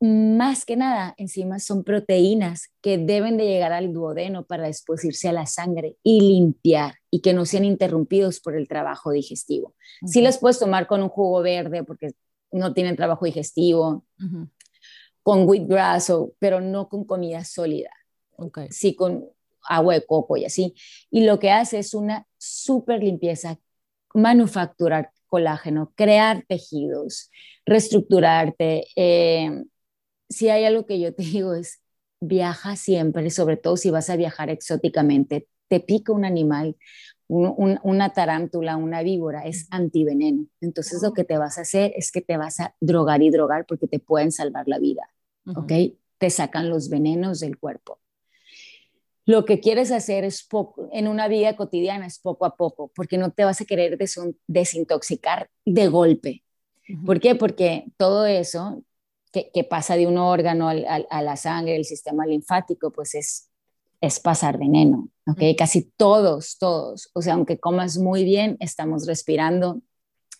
Speaker 2: más que nada enzimas son proteínas que deben de llegar al duodeno para después irse a la sangre y limpiar y que no sean interrumpidos por el trabajo digestivo. Si Sí las puedes tomar con un jugo verde porque no tienen trabajo digestivo, con wheatgrass, o, pero no con comida sólida. Sí con agua de coco y así. Y lo que hace es una super limpieza, manufacturar colágeno, crear tejidos, reestructurarte. Eh, si hay algo que yo te digo es, viaja siempre, sobre todo si vas a viajar exóticamente, te pica un animal, una tarántula, una víbora, es antiveneno. Entonces lo que te vas a hacer es que te vas a drogar y drogar porque te pueden salvar la vida, ¿ok? Te sacan los venenos del cuerpo. Lo que quieres hacer es poco, en una vida cotidiana es poco a poco, porque no te vas a querer desintoxicar de golpe. ¿Por qué? Porque todo eso que, pasa de un órgano a la sangre, el sistema linfático, pues es, es pasar veneno, ¿ok? Casi todos, todos. O sea, aunque comas muy bien, estamos respirando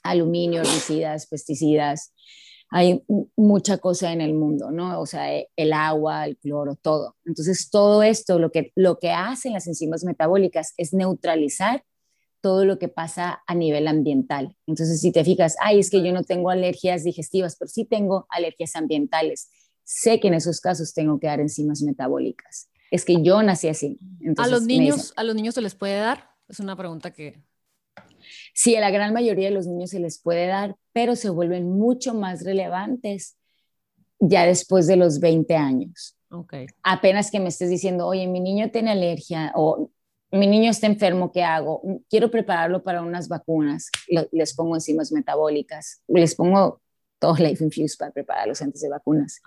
Speaker 2: aluminio, herbicidas, pesticidas, hay mucha cosa en el mundo, ¿no? O sea, e, el agua, el cloro, todo. Entonces, todo esto, lo que, lo que hacen las enzimas metabólicas es neutralizar todo lo que pasa a nivel ambiental. Entonces, si te fijas, ay, es que yo no tengo alergias digestivas, pero sí tengo alergias ambientales. Sé que en esos casos tengo que dar enzimas metabólicas. Es que yo nací así.
Speaker 1: a los niños, a los niños se les puede dar. Es una pregunta que
Speaker 2: Sí, a la gran mayoría de los niños se les puede dar, pero se vuelven mucho más relevantes ya después de los 20 años.
Speaker 1: Okay.
Speaker 2: Apenas que me estés diciendo, oye, mi niño tiene alergia o mi niño está enfermo, ¿qué hago? Quiero prepararlo para unas vacunas. Les pongo enzimas metabólicas, les pongo todo Life Infuse para prepararlos antes de vacunas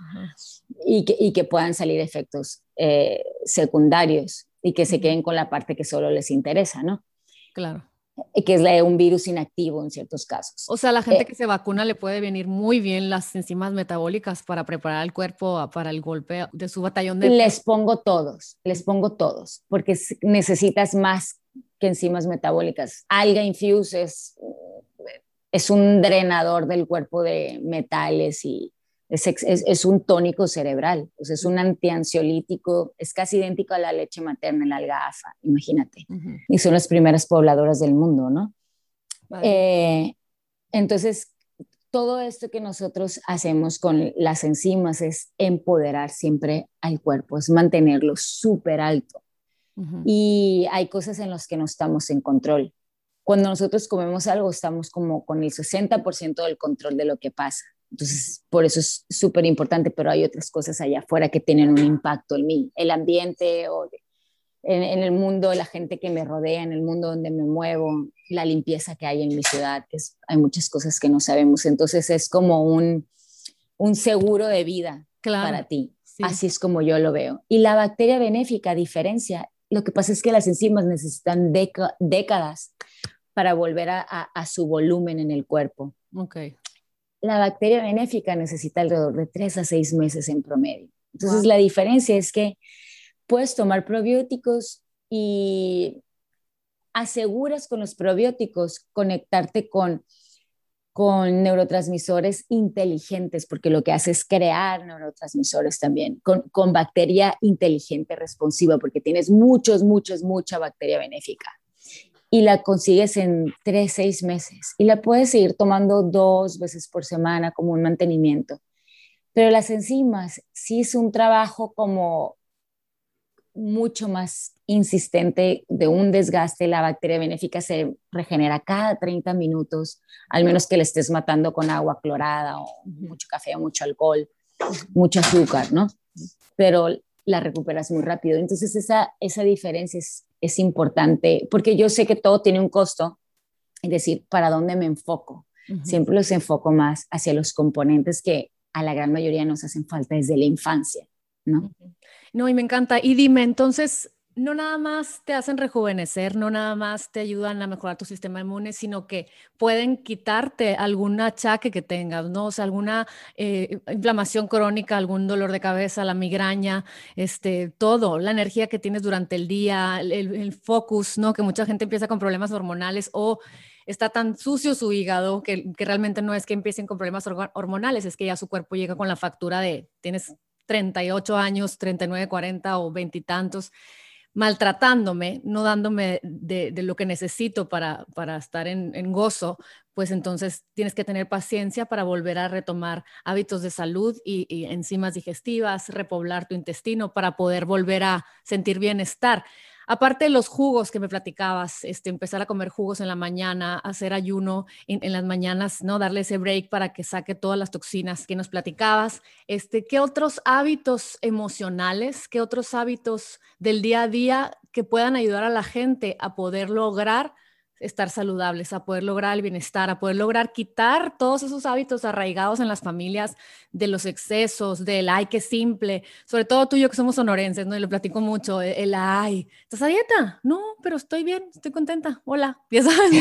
Speaker 2: y que, y que, puedan salir efectos eh, secundarios y que se queden con la parte que solo les interesa, ¿no?
Speaker 1: Claro.
Speaker 2: Eh, que es la de un virus inactivo en ciertos casos.
Speaker 1: O sea, la gente eh, que se vacuna le puede venir muy bien las enzimas metabólicas para preparar el cuerpo para el golpe de su batallón de...
Speaker 2: Les pongo todos, les pongo todos, porque necesitas más que enzimas metabólicas. Alga Infuse es, es un drenador del cuerpo de metales y es, un tónico cerebral, es un antiansiolítico, es casi idéntico a la leche materna, el algafa, imagínate. Y son las primeras pobladoras del mundo, ¿no? Eh, entonces, todo esto que nosotros hacemos con las enzimas es empoderar siempre al cuerpo, es mantenerlo súper alto. Y hay cosas en las que no estamos en control. Cuando nosotros comemos algo, estamos como con el 60% del control de lo que pasa. Entonces, por eso es súper importante, pero hay otras cosas allá afuera que tienen un impacto en mí, el ambiente o en, el mundo, la gente que me rodea, en el mundo donde me muevo, la limpieza que hay en mi ciudad, que hay muchas cosas que no sabemos. Entonces, es como un, un seguro de vida para ti. Así es como yo lo veo. Y la bacteria benéfica, a diferencia, lo que pasa es que las enzimas necesitan décadas para volver a, a, su volumen en el cuerpo.
Speaker 1: Okay
Speaker 2: la bacteria benéfica necesita alrededor de tres a seis meses en promedio. Entonces, la diferencia es que puedes tomar probióticos y aseguras con los probióticos conectarte con, con neurotransmisores inteligentes, porque lo que hace es crear neurotransmisores también, con, con bacteria inteligente responsiva, porque tienes muchos, muchos, mucha bacteria benéfica y la consigues en tres, seis meses y la puedes seguir tomando dos veces por semana como un mantenimiento. Pero las enzimas sí es un trabajo como mucho más insistente de un desgaste. La bacteria benéfica se regenera cada 30 minutos, al menos que le estés matando con agua clorada o mucho café o mucho alcohol, mucho azúcar, ¿no? Pero la recuperas muy rápido. Entonces esa, esa diferencia es, es importante porque yo sé que todo tiene un costo, es decir, ¿para dónde me enfoco? Siempre los enfoco más hacia los componentes que a la gran mayoría nos hacen falta desde la infancia, ¿no?
Speaker 1: No, y me encanta. Y dime, entonces, no nada más te hacen rejuvenecer, no nada más te ayudan a mejorar tu sistema inmune, sino que pueden quitarte algún achaque que tengas, ¿no? O sea, alguna eh, inflamación crónica, algún dolor de cabeza, la migraña, este, todo, la energía que tienes durante el día, el, focus, ¿no? Que mucha gente empieza con problemas hormonales o está tan sucio su hígado que, que realmente no es que empiecen con problemas hormonales, es que ya su cuerpo llega con la factura de tienes 38 años, 39, 40 o veintitantos maltratándome, no dándome de, lo que necesito para, para estar en, gozo, pues entonces tienes que tener paciencia para volver a retomar hábitos de salud y, y enzimas digestivas, repoblar tu intestino para poder volver a sentir bienestar. Aparte de los jugos que me platicabas, este, empezar a comer jugos en la mañana, hacer ayuno en, las mañanas, ¿no? Darle ese break para que saque todas las toxinas que nos platicabas. Este, ¿Qué otros hábitos emocionales, qué otros hábitos del día a día que puedan ayudar a la gente a poder lograr estar saludables, a poder lograr el bienestar, a poder lograr quitar todos esos hábitos arraigados en las familias de los excesos, del ay, qué simple, sobre todo tú y yo que somos sonorenses, ¿no? Y lo platico mucho, e-, el, ay, ¿estás a dieta? No, pero estoy bien, estoy contenta, hola, ya sabes,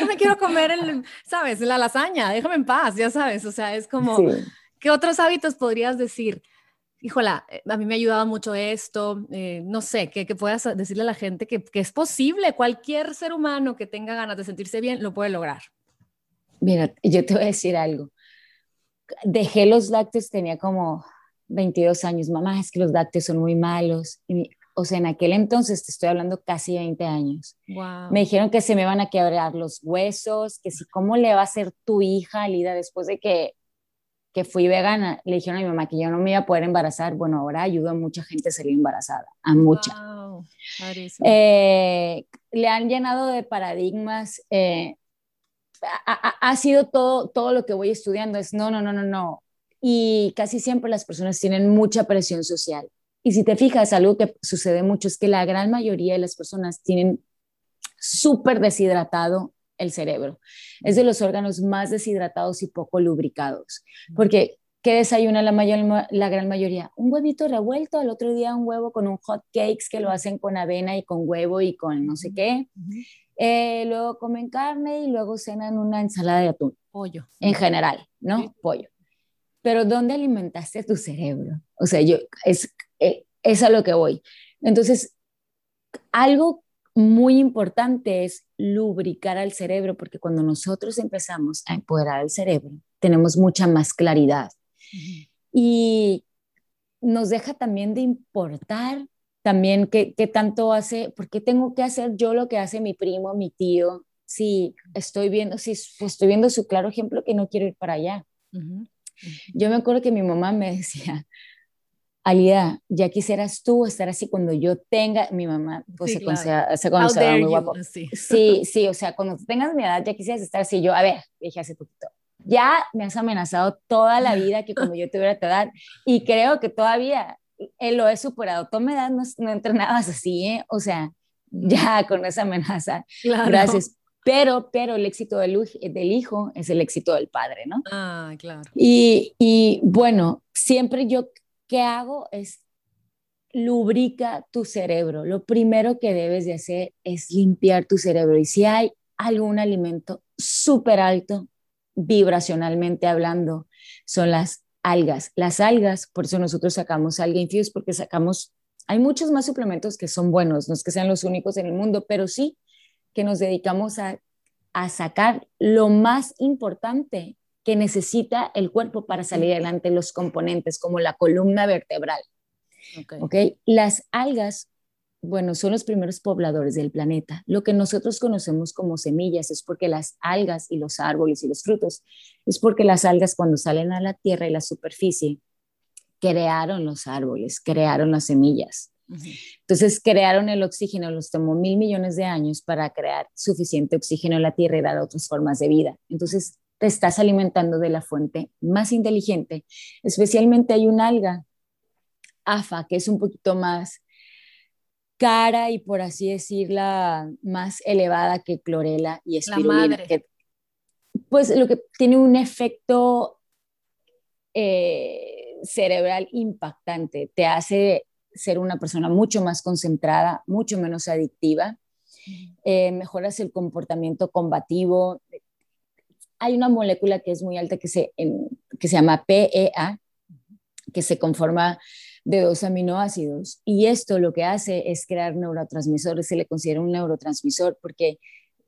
Speaker 1: no me quiero comer el, sabes, la lasaña, déjame en paz, ya sabes, o sea, es como, ¿qué otros hábitos podrías decir? Híjola, eh, a mí me ha ayudado mucho esto, eh, no sé, que, puedas decirle a la gente que, es posible, cualquier ser humano que tenga ganas de sentirse bien lo puede lograr.
Speaker 2: Mira, yo te voy a decir algo. Dejé los lácteos, tenía como 22 años, mamá, es que los lácteos son muy malos. o sea, en aquel entonces, te estoy hablando casi 20 años. Me dijeron que se me van a quebrar los huesos, que si, ¿cómo le va a ser tu hija, Lida, después de que que fui vegana, le dijeron a mi mamá que yo no me iba a poder embarazar. Bueno, ahora ayudo a mucha gente a salir embarazada, a mucha. Eh, le han llenado de paradigmas. Eh, ha, sido todo, todo lo que voy estudiando. Es no, no, no, no, no. y casi siempre las personas tienen mucha presión social. Y si te fijas, algo que sucede mucho es que la gran mayoría de las personas tienen súper deshidratado el cerebro. Es de los órganos más deshidratados y poco lubricados. Porque, ¿qué desayuna la, mayor, la gran mayoría? Un huevito revuelto, al otro día un huevo con un hot cakes que lo hacen con avena y con huevo y con no sé qué. Eh, luego comen carne y luego cenan una ensalada de atún.
Speaker 1: Pollo.
Speaker 2: En general, ¿no? Pollo. Pero ¿dónde alimentaste tu cerebro? O sea, yo, es, eh, es a lo que voy. Entonces, algo muy importante es lubricar al cerebro, porque cuando nosotros empezamos a empoderar el cerebro, tenemos mucha más claridad. Y nos deja también de importar también qué, qué tanto hace, por qué tengo que hacer yo lo que hace mi primo, mi tío, si estoy viendo, si estoy viendo su claro ejemplo que no quiero ir para allá. Yo me acuerdo que mi mamá me decía, Alida, ya quisieras tú estar así cuando yo tenga, mi mamá pues se, considera, muy guapo. Sí. sí, o sea, cuando tengas mi edad ya quisieras estar así. Yo, a ver, dije hace poquito, ya me has amenazado toda la vida que como yo tuviera tu edad y creo que todavía él lo he superado. Toda mi edad no, no entrenabas así, ¿eh? O sea, ya con esa amenaza. Gracias. Pero, pero el éxito del, del, hijo es el éxito del padre, ¿no?
Speaker 1: Ah, claro.
Speaker 2: Y, y bueno, siempre yo ¿qué hago? Es lubrica tu cerebro. Lo primero que debes de hacer es limpiar tu cerebro. Y si hay algún alimento súper alto, vibracionalmente hablando, son las algas. Las algas, por eso nosotros sacamos alga infuse, porque sacamos, hay muchos más suplementos que son buenos, no es que sean los únicos en el mundo, pero sí que nos dedicamos a, a sacar lo más importante que necesita el cuerpo para salir adelante los componentes, como la columna vertebral. Okay. Las algas, bueno, son los primeros pobladores del planeta. Lo que nosotros conocemos como semillas es porque las algas y los árboles y los frutos, es porque las algas cuando salen a la tierra y la superficie, crearon los árboles, crearon las semillas. Entonces crearon el oxígeno, los tomó mil millones de años para crear suficiente oxígeno en la Tierra y dar otras formas de vida. Entonces te estás alimentando de la fuente más inteligente. Especialmente hay un alga, AFA, que es un poquito más cara y por así decirla, más elevada que clorela y espirulina. Que, pues lo que tiene un efecto eh, cerebral impactante, te hace ser una persona mucho más concentrada, mucho menos adictiva, eh, mejoras el comportamiento combativo, hay una molécula que es muy alta que se, que se llama PEA, que se conforma de dos aminoácidos. Y esto lo que hace es crear neurotransmisores, se le considera un neurotransmisor porque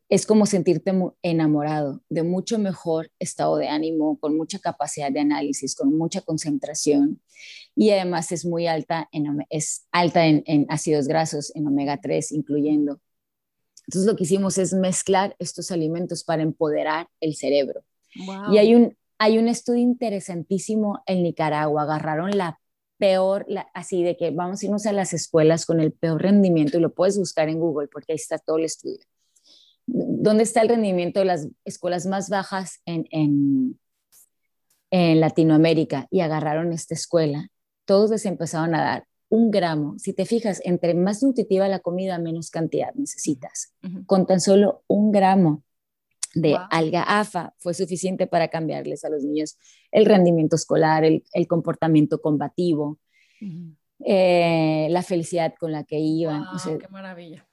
Speaker 2: es como sentirte enamorado de mucho mejor estado de ánimo, con mucha capacidad de análisis, con mucha concentración y además es muy alta en, es alta en, en ácidos grasos, en omega 3 incluyendo. Entonces lo que hicimos es mezclar estos alimentos para empoderar el cerebro. Y hay un, hay un estudio interesantísimo en Nicaragua, agarraron la peor, así de que vamos a irnos a las escuelas con el peor rendimiento y lo puedes buscar en Google porque ahí está todo el estudio. ¿Dónde está el rendimiento de las escuelas más bajas en, en, en Latinoamérica? Y agarraron esta escuela. Todos les empezaron a dar un gramo. Si te fijas, entre más nutritiva la comida, menos cantidad necesitas. Con tan solo un gramo de alga AFA fue suficiente para cambiarles a los niños el rendimiento escolar, el, comportamiento combativo, eh, la felicidad con la que iban.
Speaker 1: ¡Qué maravilla!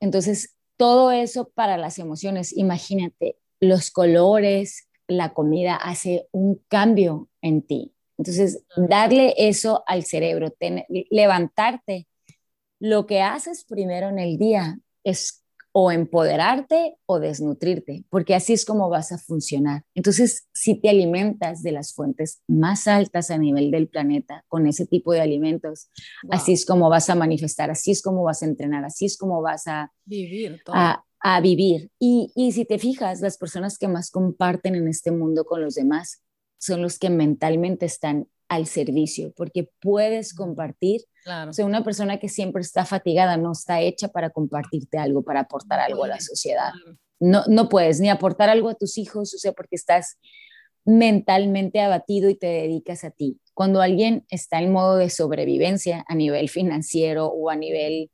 Speaker 2: Entonces, todo eso para las emociones, imagínate, los colores, la comida hace un cambio en ti. Entonces, darle eso al cerebro, levantarte. Lo que haces primero en el día es o empoderarte o desnutrirte, porque así es como vas a funcionar. Entonces, si te alimentas de las fuentes más altas a nivel del planeta con ese tipo de alimentos, así es como vas a manifestar, así es como vas a entrenar, así es como vas a
Speaker 1: vivir.
Speaker 2: A, vivir. Y, y si te fijas, las personas que más comparten en este mundo con los demás son los que mentalmente están al servicio, porque puedes compartir. O sea, una persona que siempre está fatigada no está hecha para compartirte algo, para aportar algo a la sociedad. No, no puedes ni aportar algo a tus hijos, o sea, porque estás mentalmente abatido y te dedicas a ti. Cuando alguien está en modo de sobrevivencia a nivel financiero o a nivel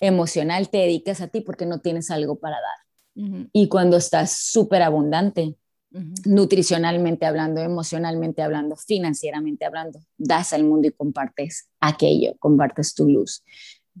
Speaker 2: emocional, te dedicas a ti porque no tienes algo para dar. Y cuando estás súper abundante, nutricionalmente hablando, emocionalmente hablando, financieramente hablando, das al mundo y compartes aquello, compartes tu luz.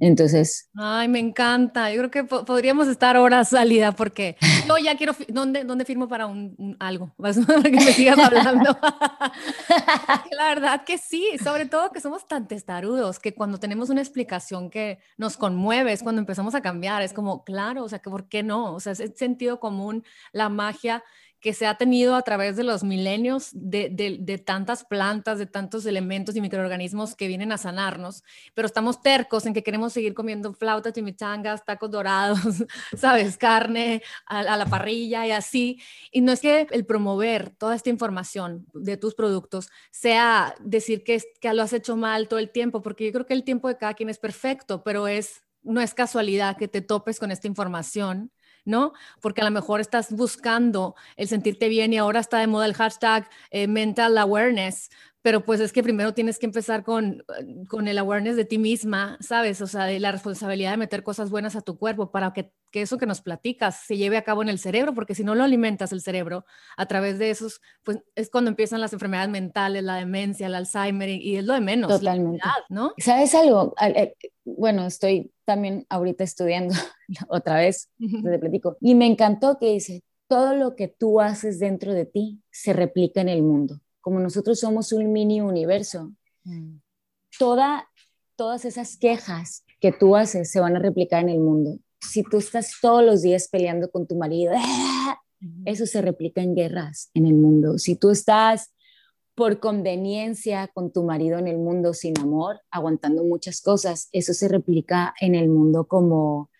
Speaker 2: Entonces.
Speaker 1: Ay, me encanta. Yo creo que podríamos estar horas salida porque yo ya quiero. ¿Dónde, dónde firmo para un, algo? Para que me sigas hablando. la verdad que sí, sobre todo que somos tan testarudos que cuando tenemos una explicación que nos conmueve es cuando empezamos a cambiar. Es como, claro, o sea, que ¿por qué no? O sea, es sentido común, la magia que se ha tenido a través de los milenios de, de, tantas plantas, de tantos elementos y microorganismos que vienen a sanarnos, pero estamos tercos en que queremos seguir comiendo flautas, chimichangas, tacos dorados, sabes, carne a, la parrilla y así. Y no es que el promover toda esta información de tus productos sea decir que, que lo has hecho mal todo el tiempo, porque yo creo que el tiempo de cada quien es perfecto, pero es no es casualidad que te topes con esta información ¿no? Porque a lo mejor estás buscando el sentirte bien y ahora está de moda el hashtag eh, mental awareness, pero pues es que primero tienes que empezar con, con el awareness de ti misma, ¿sabes? O sea, de la responsabilidad de meter cosas buenas a tu cuerpo para que, que, eso que nos platicas se lleve a cabo en el cerebro, porque si no lo alimentas el cerebro a través de esos, pues es cuando empiezan las enfermedades mentales, la demencia, el Alzheimer y, es lo de menos.
Speaker 2: Totalmente. ¿no? ¿Sabes algo? Eh, bueno, estoy también ahorita estudiando otra vez, te platico, y me encantó que dice, todo lo que tú haces dentro de ti se replica en el mundo como nosotros somos un mini universo, mm. toda, todas esas quejas que tú haces se van a replicar en el mundo. Si tú estás todos los días peleando con tu marido, eso se replica en guerras en el mundo. Si tú estás por conveniencia con tu marido en el mundo sin amor, aguantando muchas cosas, eso se replica en el mundo como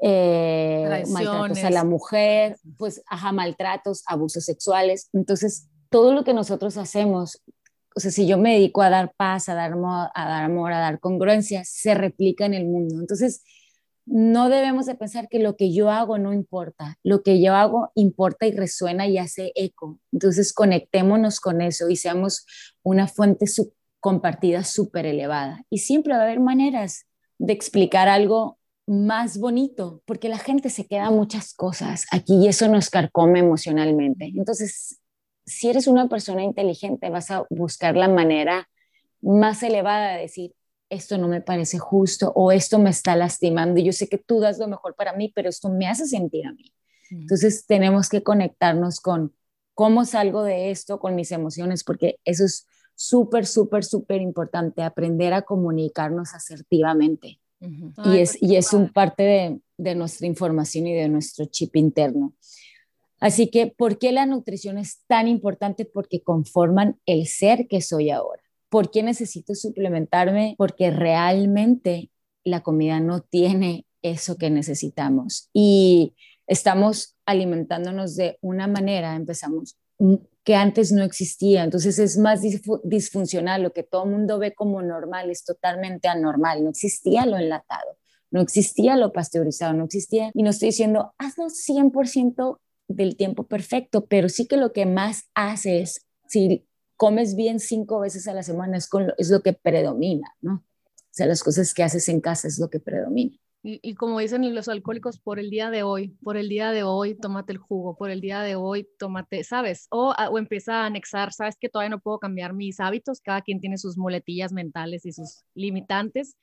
Speaker 2: eh, maltratos a la mujer, pues, ajá, maltratos, abusos sexuales. Entonces, todo lo que nosotros hacemos, o sea, si yo me dedico a dar paz, a dar, amor, a dar amor, a dar congruencia, se replica en el mundo. Entonces, no debemos de pensar que lo que yo hago no importa, lo que yo hago importa y resuena y hace eco. Entonces, conectémonos con eso y seamos una fuente compartida súper elevada. Y siempre va a haber maneras de explicar algo más bonito, porque la gente se queda muchas cosas aquí y eso nos carcome emocionalmente. Entonces, si eres una persona inteligente, vas a buscar la manera más elevada de decir, esto no me parece justo o esto me está lastimando y yo sé que tú das lo mejor para mí, pero esto me hace sentir a mí. Entonces tenemos que conectarnos con cómo salgo de esto, con mis emociones, porque eso es súper, súper, súper importante, aprender a comunicarnos asertivamente. y, es, y es un parte de, de nuestra información y de nuestro chip interno. Así que, ¿por qué la nutrición es tan importante? Porque conforman el ser que soy ahora. ¿Por qué necesito suplementarme? Porque realmente la comida no tiene eso que necesitamos y estamos alimentándonos de una manera, empezamos que antes no existía, entonces es más disfuncional, lo que todo el mundo ve como normal es totalmente anormal, no existía lo enlatado, no existía lo pasteurizado, no existía, y no estoy diciendo, hazlo 100% del tiempo perfecto, pero sí que lo que más haces, si comes bien cinco veces a la semana, es, lo que predomina, ¿no? O sea, las cosas que haces en casa es lo que predomina.
Speaker 1: Y, como dicen los alcohólicos, por el día de hoy, por el día de hoy, tómate el jugo, por el día de hoy, tómate, ¿sabes? O, o empieza a anexar, ¿sabes que todavía no puedo cambiar mis hábitos? Cada quien tiene sus muletillas mentales y sus limitantes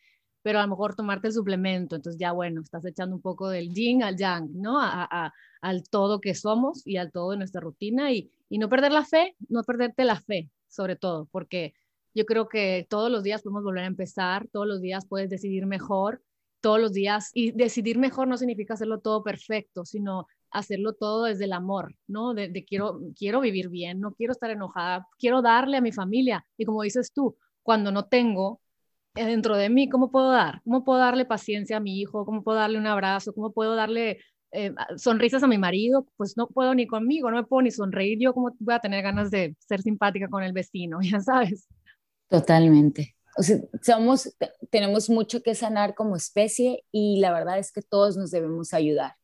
Speaker 1: pero a lo mejor tomarte el suplemento, entonces ya bueno, estás echando un poco del yin al yang, ¿no? A, al todo que somos y al todo de nuestra rutina y, y no perder la fe, no perderte la fe, sobre todo, porque yo creo que todos los días podemos volver a empezar, todos los días puedes decidir mejor, todos los días, y decidir mejor no significa hacerlo todo perfecto, sino hacerlo todo desde el amor, ¿no? De, de, quiero, quiero vivir bien, no quiero estar enojada, quiero darle a mi familia. Y como dices tú, cuando no tengo, dentro de mí, ¿cómo puedo dar? ¿Cómo puedo darle paciencia a mi hijo? ¿Cómo puedo darle un abrazo? ¿Cómo puedo darle eh, sonrisas a mi marido? Pues no puedo ni conmigo, no me puedo ni sonreír. Yo cómo voy a tener ganas de ser simpática con el vecino, ya sabes.
Speaker 2: Totalmente. O sea, somos, tenemos mucho que sanar como especie y la verdad es que todos nos debemos ayudar.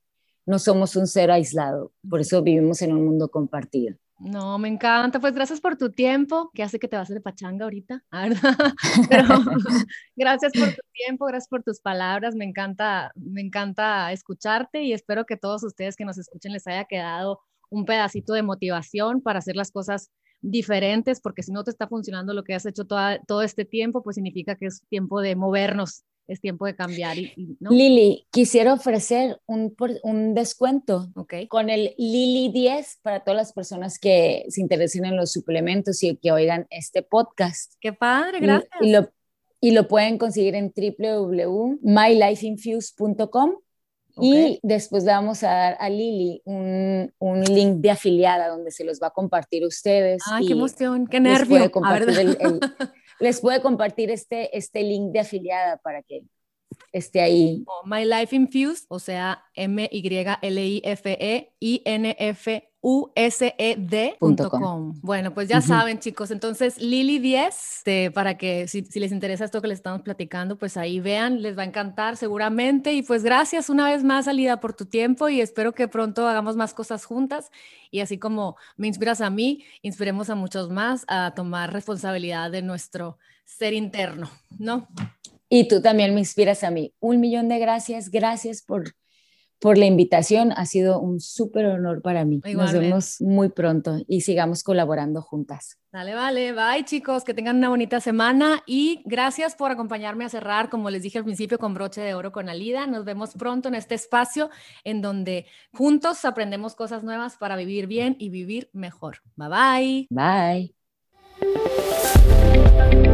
Speaker 2: No somos un ser aislado, por eso vivimos en un mundo compartido.
Speaker 1: No, me encanta. Pues gracias por tu tiempo, que hace que te vas de pachanga ahorita, ¿verdad? Pero gracias por tu tiempo, gracias por tus palabras. Me encanta, me encanta escucharte y espero que todos ustedes que nos escuchen les haya quedado un pedacito de motivación para hacer las cosas diferentes, porque si no te está funcionando lo que has hecho todo este tiempo, pues significa que es tiempo de movernos es tiempo de cambiar. Y,
Speaker 2: Lili, quisiera ofrecer un, un descuento okay. con el Lili 10 para todas las personas que se interesen en los suplementos y que oigan este podcast.
Speaker 1: Qué padre, gracias.
Speaker 2: Y, lo, y lo pueden conseguir en www.mylifeinfuse.com. Y después le vamos a dar a Lili un, un, link de afiliada donde se los va a compartir a ustedes.
Speaker 1: Ay, qué emoción, qué nervio.
Speaker 2: el, les puede compartir este, este link de afiliada para que esté ahí.
Speaker 1: My Life Infused, o sea, M-Y-L-I-F-E-I-N-F-U-S-E-D.com. Bueno, pues ya saben, chicos. Entonces, Lili 10, este, para que si, si, les interesa esto que les estamos platicando, pues ahí vean, les va a encantar seguramente. Y pues gracias una vez más, Alida, por tu tiempo y espero que pronto hagamos más cosas juntas. Y así como me inspiras a mí, inspiremos a muchos más a tomar responsabilidad de nuestro ser interno, ¿no?
Speaker 2: Y tú también me inspiras a mí. Un millón de gracias. Gracias por, por la invitación. Ha sido un súper honor para mí. Nos vemos muy pronto y sigamos colaborando juntas.
Speaker 1: Dale, vale. Bye, chicos. Que tengan una bonita semana y gracias por acompañarme a cerrar, como les dije al principio, con broche de oro con Alida. Nos vemos pronto en este espacio en donde juntos aprendemos cosas nuevas para vivir bien y vivir mejor. Bye, bye.
Speaker 2: Bye.